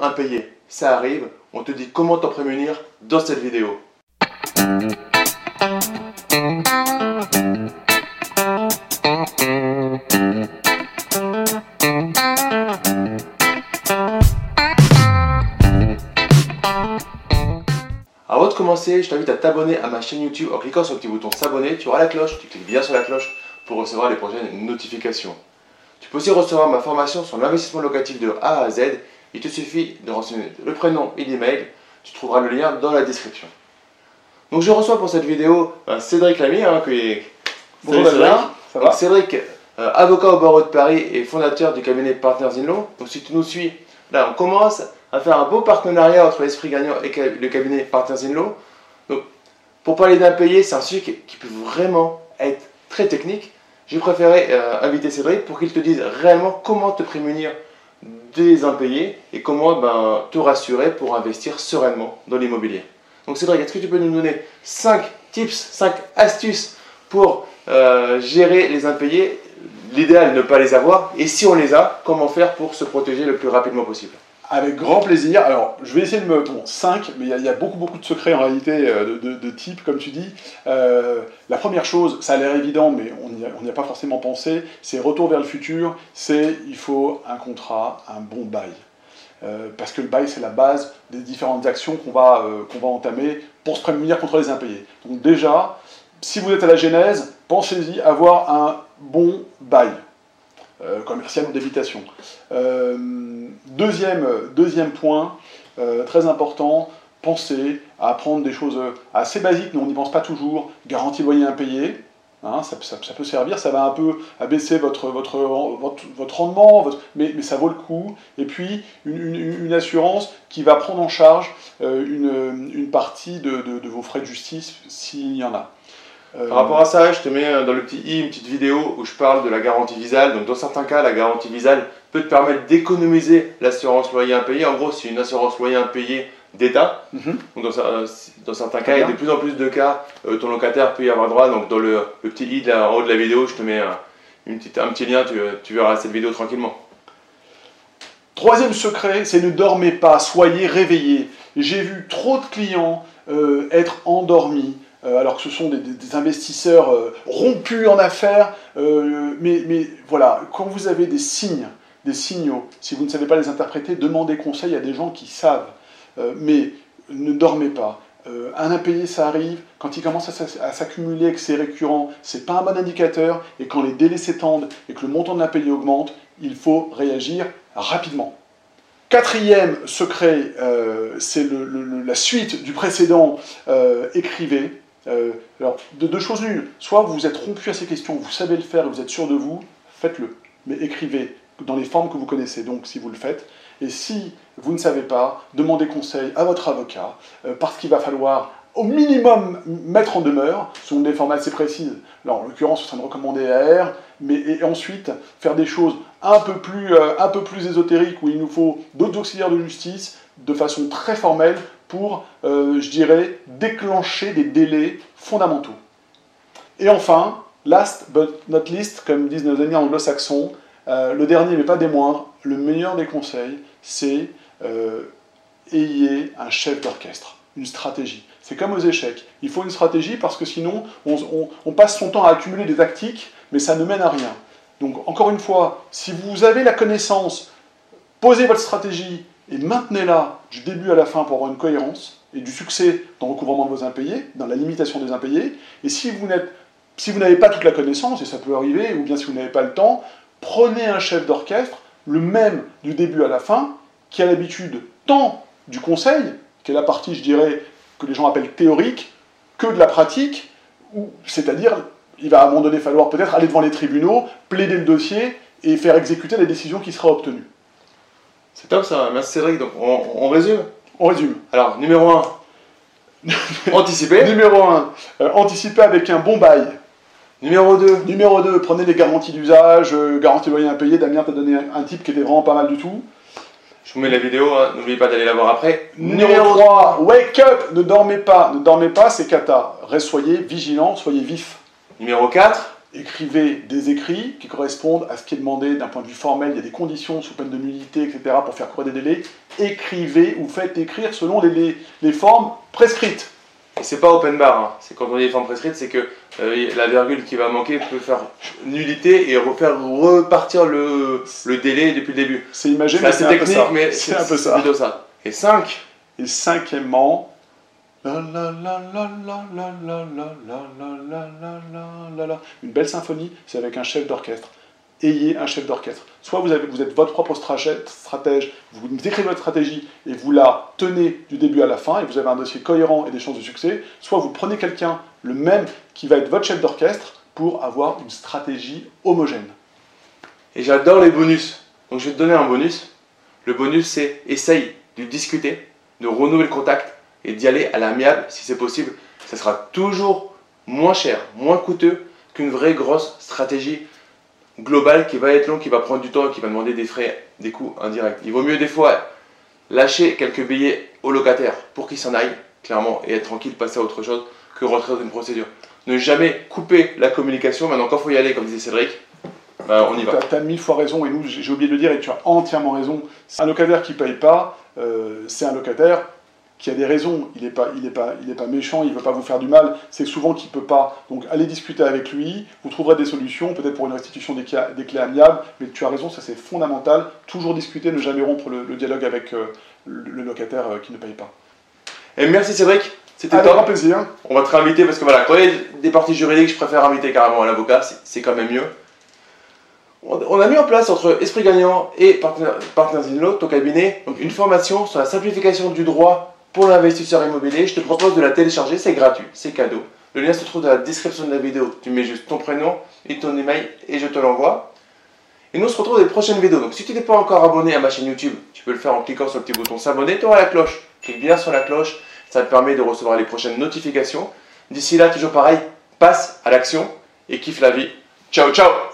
impayé. Ça arrive, on te dit comment t'en prémunir dans cette vidéo. Avant de commencer, je t'invite à t'abonner à ma chaîne YouTube en cliquant sur le petit bouton s'abonner. Tu auras la cloche, tu cliques bien sur la cloche pour recevoir les prochaines notifications. Tu peux aussi recevoir ma formation sur l'investissement locatif de A à Z. Il te suffit de renseigner le prénom et l'email. Tu trouveras le lien dans la description. Donc je reçois pour cette vidéo euh, Cédric Lamy, hein, qui est... Bonjour Cédric. ça va Cédric, euh, avocat au barreau de Paris et fondateur du cabinet Partners in Law. Donc si tu nous suis, là on commence à faire un beau partenariat entre l'esprit gagnant et le cabinet Partners in Law. Donc pour parler d'impayé, c'est un sujet qui, qui peut vraiment être très technique. J'ai préféré euh, inviter Cédric pour qu'il te dise réellement comment te prémunir des impayés et comment ben, te rassurer pour investir sereinement dans l'immobilier. Donc Cédric, est-ce que tu peux nous donner 5 tips, 5 astuces pour euh, gérer les impayés? L'idéal, ne pas les avoir. Et si on les a, comment faire pour se protéger le plus rapidement possible? Avec grand plaisir. Alors, je vais essayer de me. Bon, 5, mais il y, a- beaucoup, beaucoup de secrets en réalité euh, de, type, comme tu dis. Euh, la première chose, ça a l'air évident, mais on n'y a, pas forcément pensé, c'est retour vers le futur, c'est il faut un contrat, un bon bail. Euh, parce que le bail, c'est la base des différentes actions qu'on va, qu'on va entamer pour se prémunir contre les impayés. Donc, déjà, si vous êtes à la genèse, pensez-y avoir un bon bail. Euh, commercial ou d'habitation. Euh, deuxième, deuxième point, euh, très important, pensez à apprendre des choses assez basiques, mais on n'y pense pas toujours. Garantie loyer impayé, hein, ça, peut servir, ça va un peu abaisser votre, votre, votre, rendement, mais, ça vaut le coup. Et puis, une, assurance qui va prendre en charge euh, une, une partie de vos frais de justice, s'il y en a. Euh, Par rapport à ça, je te mets euh, dans le petit i une petite vidéo où je parle de la garantie visale. Donc dans certains cas, la garantie visale peut te permettre d'économiser l'assurance loyer impayé. En gros, c'est une assurance loyer impayé d'État. Mhm. Dans, euh, dans certains cas, il y a bien. de plus en plus de cas, euh, ton locataire peut y avoir droit. Donc dans le, le petit i de la- en haut de la vidéo, je te mets un, une petite, un petit lien, tu, tu verras cette vidéo tranquillement. Troisième secret, c'est ne dormez pas, soyez réveillés. J'ai vu trop de clients euh, être endormis, alors que ce sont des, investisseurs euh, rompus en affaires. euh, mais, voilà, quand vous avez des signes, des signaux, si vous ne savez pas les interpréter, demandez conseil à des gens qui savent. Euh, mais ne dormez pas. Euh, un impayé, ça arrive. Quand il commence à s'ac- à s'accumuler que c'est récurrent, c'est pas un bon indicateur. Et quand les délais s'étendent et que le montant de l'impayé augmente, il faut réagir rapidement. Quatrième secret, euh, c'est la suite du précédent. euh, écrivez. Euh, alors, de deux choses l'une. Soit vous êtes rompu à ces questions, vous savez le faire vous êtes sûr de vous, faites-le. Mais écrivez dans les formes que vous connaissez, donc si vous le faites. Et si vous ne savez pas, demandez conseil à votre avocat, euh, parce qu'il va falloir au minimum mettre en demeure, selon des formats assez précises. Là, en l'occurrence, ce sera une recommandée AR, mais et ensuite faire des choses un peu plus, euh, un peu plus ésotériques où il nous faut d'autres auxiliaires de justice de façon très formelle pour, euh, je dirais, déclencher des délais fondamentaux. Et enfin, last but not least, comme disent nos amis anglo-saxons, euh, le dernier mais pas des moindres, le meilleur des conseils, c'est ayez un chef d'orchestre, une stratégie. C'est comme aux échecs. Il faut une stratégie parce que sinon, on, on- on passe son temps à accumuler des tactiques, mais ça ne mène à rien. Donc, encore une fois, si vous avez la connaissance, posez votre stratégie et maintenez-la du début à la fin pour avoir une cohérence et du succès dans le recouvrement de vos impayés, dans la limitation des impayés. Et si vous n'avez pas toute la connaissance, et ça peut arriver, ou bien si vous n'avez pas le temps, prenez un chef d'orchestre, le même du début à la fin, qui a l'habitude tant du conseil, qui est la partie, je dirais, que les gens appellent théorique, que de la pratique, c'est-à-dire, il va à un moment donné falloir peut-être aller devant les tribunaux, plaider le dossier et faire exécuter la décision qui sera obtenue. C'est top ça, merci Cédric. Donc on, on résume? On résume. Alors numéro 1, anticiper. Numéro 1, anticiper avec un bon bail. Numéro 2, Numéro 2, prenez les garanties d'usage, euh, garantie loyer impayé. Damien t'a donné un, un type qui était vraiment pas mal du tout. je vous mets la vidéo, hein, n'oubliez pas d'aller la voir après. Numéro 3, wake up, ne dormez pas, ne dormez pas, c'est cata. Soyez vigilants, soyez vifs. Numéro 4, Écrivez des écrits qui correspondent à ce qui est demandé d'un point de vue formel. Il y a des conditions sous peine de nullité, etc. pour faire courir des délais. écrivez ou faites écrire selon les, les, formes prescrites. Et c'est pas open bar, hein. c'est quand on dit les formes prescrites, c'est que euh, la virgule qui va manquer peut faire nullité et refaire repartir le, le délai depuis le début. C'est imagé, mais c'est technique, mais c'est un peu ça. ça. Et 5. Et cinquièmement, une belle symphonie, c'est avec un chef d'orchestre. Ayez un chef d'orchestre. Soit vous, êtes votre propre stratège, vous écrivez votre stratégie et vous la tenez du début à la fin et vous avez un dossier cohérent et des chances de succès. Soit vous prenez quelqu'un, le même, qui va être votre chef d'orchestre pour avoir une stratégie homogène. Et j'adore les bonus. Donc je vais te donner un bonus. Le bonus, c'est essaye de discuter, de renouveler le contact et d'y aller à l'amiable si c'est possible. Ça sera toujours moins cher, moins coûteux qu'une vraie grosse stratégie globale qui va être longue, qui va prendre du temps et qui va demander des frais, des coûts indirects. Il vaut mieux des fois lâcher quelques billets au locataire pour qu'il s'en aille, clairement, et être tranquille, passer à autre chose que rentrer dans une procédure. Ne jamais couper la communication. Maintenant, quand il faut y aller, comme disait Cédric, bah, on y va. Tu as, mille fois raison, et nous, j'ai oublié de le dire, et tu as entièrement raison. Un locataire qui ne paye pas, euh, c'est un locataire qui a des raisons, il n'est pas, il pas, il pas méchant, il ne veut pas vous faire du mal, c'est souvent qu'il ne peut pas. Donc allez discuter avec lui, vous trouverez des solutions, peut-être pour une restitution des, des, clés amiables, mais tu as raison, ça c'est fondamental. Toujours discuter, ne jamais rompre le, dialogue avec euh, le, locataire euh, qui ne paye pas. Et merci Cédric, c'était un grand plaisir. On va te réinviter parce que voilà, quand il y a des parties juridiques, je préfère inviter carrément un avocat, c'est quand même mieux. On a mis en place entre Esprit Gagnant et Partners in Law, ton cabinet, donc une formation sur la simplification du droit pour l'investisseur immobilier. Je te propose de la télécharger, c'est gratuit, c'est cadeau. Le lien se trouve dans la description de la vidéo. Tu mets juste ton prénom et ton email et je te l'envoie. Et nous on se retrouve dans les prochaines vidéos. Donc si tu n'es pas encore abonné à ma chaîne YouTube, tu peux le faire en cliquant sur le petit bouton s'abonner. Tu auras la cloche. Clique bien sur la cloche, ça te permet de recevoir les prochaines notifications. D'ici là, toujours pareil, passe à l'action et kiffe la vie. Ciao, ciao